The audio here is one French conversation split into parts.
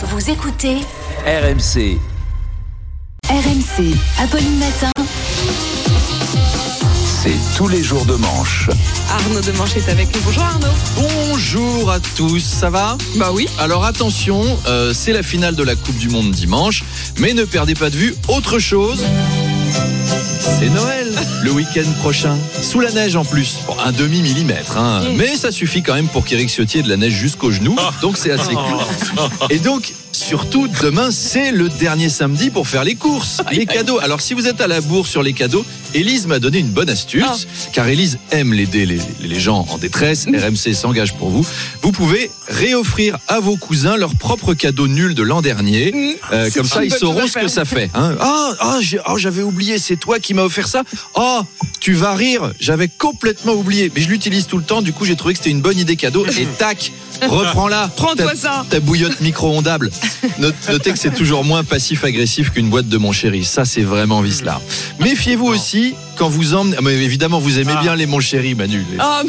Vous écoutez RMC. RMC, Apolline Matin. C'est tous les jours de manche. Arnaud de Manche est avec nous. Bonjour Arnaud. Bonjour à tous, ça va? Bah oui. Alors attention, euh, c'est la finale de la Coupe du Monde dimanche, mais ne perdez pas de vue autre chose. C'est Noël, le week-end prochain. Sous la neige en plus. Bon, un demi-millimètre, hein. mais ça suffit quand même pour qu'Éric Ciotti ait de la neige jusqu'aux genoux, donc c'est assez cool. Et donc, surtout, demain, c'est le dernier samedi pour faire les courses, les cadeaux. Alors, si vous êtes à la bourre sur les cadeaux, Élise m'a donné une bonne astuce, car Élise aime aider les, les gens en détresse. RMC s'engage pour vous. Vous pouvez réoffrir à vos cousins leur propre cadeau nul de l'an dernier. Euh, comme ça, ils sauront ce que ça fait. hein. Ah, ah, ah, j'avais oublié, c'est toi qui m'as offert ça. Oh, tu vas rire, j'avais complètement oublié. Mais je l'utilise tout le temps, du coup, j'ai trouvé que c'était une bonne idée cadeau. Et tac, reprends-la. Prends-toi Ta- ça. Ta bouillotte micro-ondable. Note- Notez que c'est toujours moins passif-agressif qu'une boîte de mon chéri. Ça, c'est vraiment vicelard. Méfiez-vous aussi parti quand vous emmenez. Ah, mais évidemment, vous aimez bien les mon chéri, Manu. Les- Oh,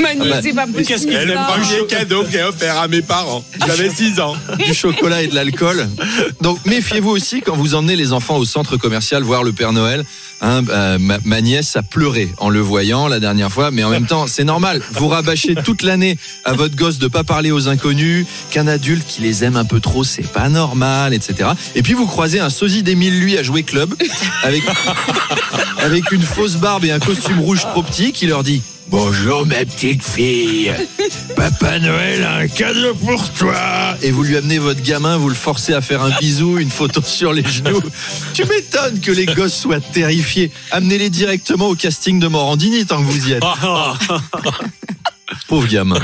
Manu, Ah bah, c'est pas possible. qu'est-ce Et le ça. premier cadeau que j'ai offert à mes parents. J'avais 6 ans. du chocolat et de l'alcool. Donc méfiez-vous aussi quand vous emmenez les enfants au centre commercial voir le Père Noël. Hein, euh, ma, ma nièce a pleuré en le voyant la dernière fois, mais en même temps, c'est normal. Vous rabâchez toute l'année à votre gosse de pas parler aux inconnus, qu'un adulte qui les aime un peu trop, c'est pas normal, etc. Et puis vous croisez un sosie d'Émile lui à jouer club avec avec une fausse barbe et un costume rouge trop petit qui leur dit Bonjour ma petite fille, Papa Noël a un cadeau pour toi. Et vous lui amenez votre gamin, vous le forcez à faire un bisou, une photo sur les genoux. Tu m'étonnes que les gosses soient terrifiés. Amenez-les directement au casting de Morandini tant que vous y êtes. Pauvre gamin.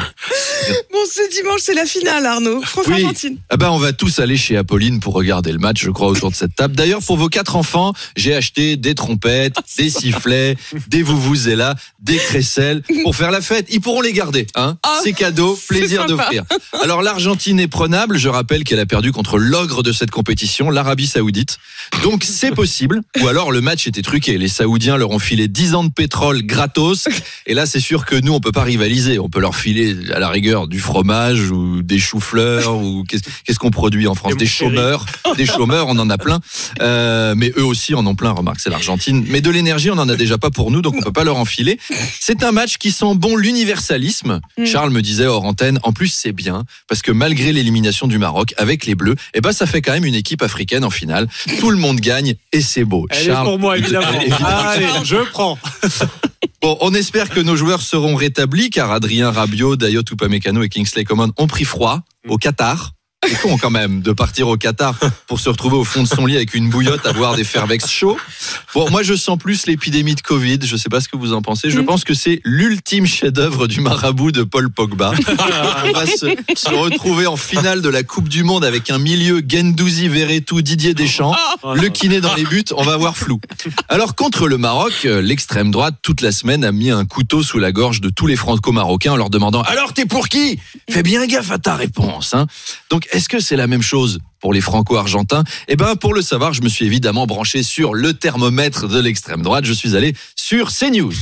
Bon, ce dimanche, c'est la finale, Arnaud. France-Argentine. Ah ben on va tous aller chez Apolline pour regarder le match, je crois, autour de cette table. D'ailleurs, pour vos quatre enfants, j'ai acheté des trompettes, des sifflets, des vuvuzelas, des crécelles pour faire la fête. Ils pourront les garder, hein. Ah, C'est cadeau, plaisir d'offrir. Alors l'Argentine est prenable. Je rappelle qu'elle a perdu contre l'ogre de cette compétition, l'Arabie Saoudite. Donc c'est possible. Ou alors le match était truqué. Les Saoudiens leur ont filé 10 ans de pétrole gratos. Et là, c'est sûr que nous, on peut pas rivaliser. On peut leur filer à la rigueur du fromage ou des choux-fleurs ou qu'est-ce qu'on produit en France? Des chômeurs, des chômeurs, on en a plein. Euh, mais eux aussi en ont plein. Remarque, c'est l'Argentine. Mais de l'énergie, on en a déjà pas pour nous, donc on peut pas leur enfiler. C'est un match qui sent bon l'universalisme. Mm. Charles me disait hors antenne. En plus, c'est bien parce que malgré l'élimination du Maroc avec les Bleus, eh ben ça fait quand même une équipe africaine en finale. Tout le monde gagne et c'est beau. Elle Charles, est pour moi, évidemment. évidemment. Allez, je prends. Bon, on espère que nos joueurs seront rétablis car Adrien Rabiot, Dayot Upamecano et Kingsley Coman ont pris froid au Qatar. C'est con quand même de partir au Qatar pour se retrouver au fond de son lit avec une bouillotte à boire des Fairvex chauds. Bon, moi je sens plus l'épidémie de Covid. Je sais pas ce que vous en pensez. Je pense que c'est l'ultime chef-d'œuvre du marabout de Paul Pogba. On va se, se retrouver en finale de la Coupe du Monde avec un milieu Gendouzi, Verretou, Didier Deschamps. Le kiné dans les buts, on va voir flou. Alors contre le Maroc, euh, l'extrême droite toute la semaine a mis un couteau sous la gorge de tous les franco-marocains en leur demandant Alors t'es pour qui? Fais bien gaffe à ta réponse. Hein. Donc est-ce que c'est la même chose pour les franco-argentins? Eh ben pour le savoir, je me suis évidemment branché sur le thermomètre de l'extrême droite. Je suis allé sur CNews.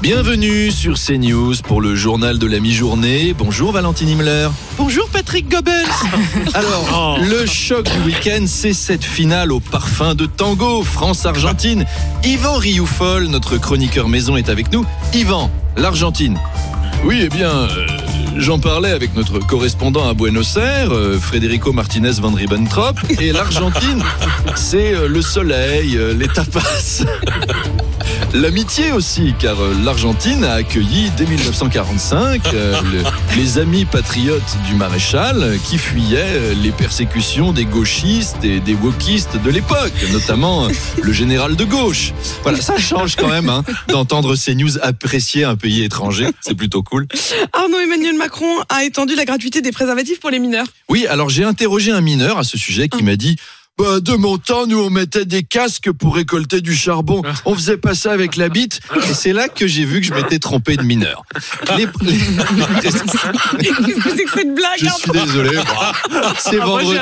Bienvenue sur CNews pour le journal de la mi-journée. Bonjour Valentine Himmler. Bonjour Patrick Goebbels. Alors, le choc du week-end, c'est cette finale au parfum de tango, France-Argentine. Yvan Rioufol, notre chroniqueur maison, est avec nous. Yvan, l'Argentine. Oui, eh bien, euh, j'en parlais avec notre correspondant à Buenos Aires, euh, Federico Martinez Van Ribbentrop. Et l'Argentine, c'est euh, le soleil, euh, les tapas. L'amitié aussi, car euh, l'Argentine a accueilli dès 1945 euh, le- les amis patriotes du maréchal euh, qui fuyaient les persécutions des gauchistes et des wokistes de l'époque, notamment le général de gauche. Voilà, ça change quand même hein, d'entendre ces news apprécier un pays étranger, c'est plutôt cool. Arnaud Emmanuel Macron a étendu la gratuité des préservatifs pour les mineurs. Oui, alors j'ai interrogé un mineur à ce sujet qui m'a dit Bah, de mon temps, nous, on mettait des casques pour récolter du charbon. On faisait pas ça avec la bite. Et c'est là que j'ai vu que je m'étais trompé de mineur. Les- Qu'est-ce que c'est que cette blague je Arnaud suis désolé. C'est j'ai vendredi.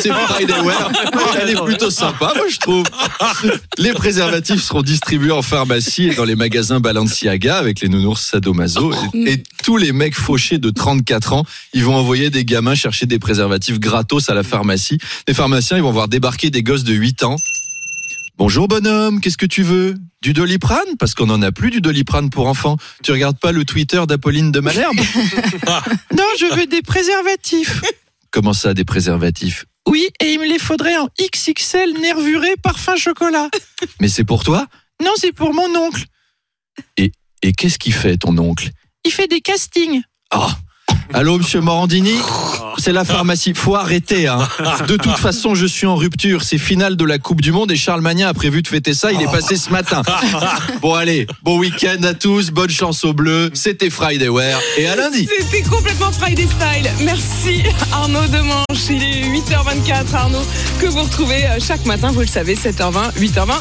C'est Friday Wear. Elle est plutôt sympa, moi, je trouve. Les préservatifs seront distribués en pharmacie et dans les magasins Balenciaga avec les nounours sadomaso. Et, et tous les mecs fauchés de 34 ans, ils vont envoyer des gamins chercher des préservatifs gratos à la pharmacie. Les pharmaciens, ils vont voir débarquer des gosses de 8 ans. Bonjour bonhomme, qu'est-ce que tu veux? Du doliprane? Parce qu'on n'en a plus du doliprane pour enfants. Tu regardes pas le Twitter d'Apolline de Malherbe? Non, je veux des préservatifs. Comment ça, des préservatifs? Oui, et il me les faudrait en XXL nervuré parfum chocolat. Mais c'est pour toi? Non, c'est pour mon oncle. Et, et qu'est-ce qu'il fait, ton oncle? Il fait des castings. Ah Allô, monsieur Morandini C'est la pharmacie. Faut arrêter, hein. De toute façon, je suis en rupture. C'est finale de la Coupe du Monde et Charles Magnin a prévu de fêter ça. Il est passé ce matin. Bon, allez. Bon week-end à tous. Bonne chance aux Bleus. C'était Friday Wear. Et à lundi. C'était complètement Friday Style. Merci Arnaud Demanche. Il est 8h24 Arnaud, que vous retrouvez euh, chaque matin, vous le savez, 7h20, 8h20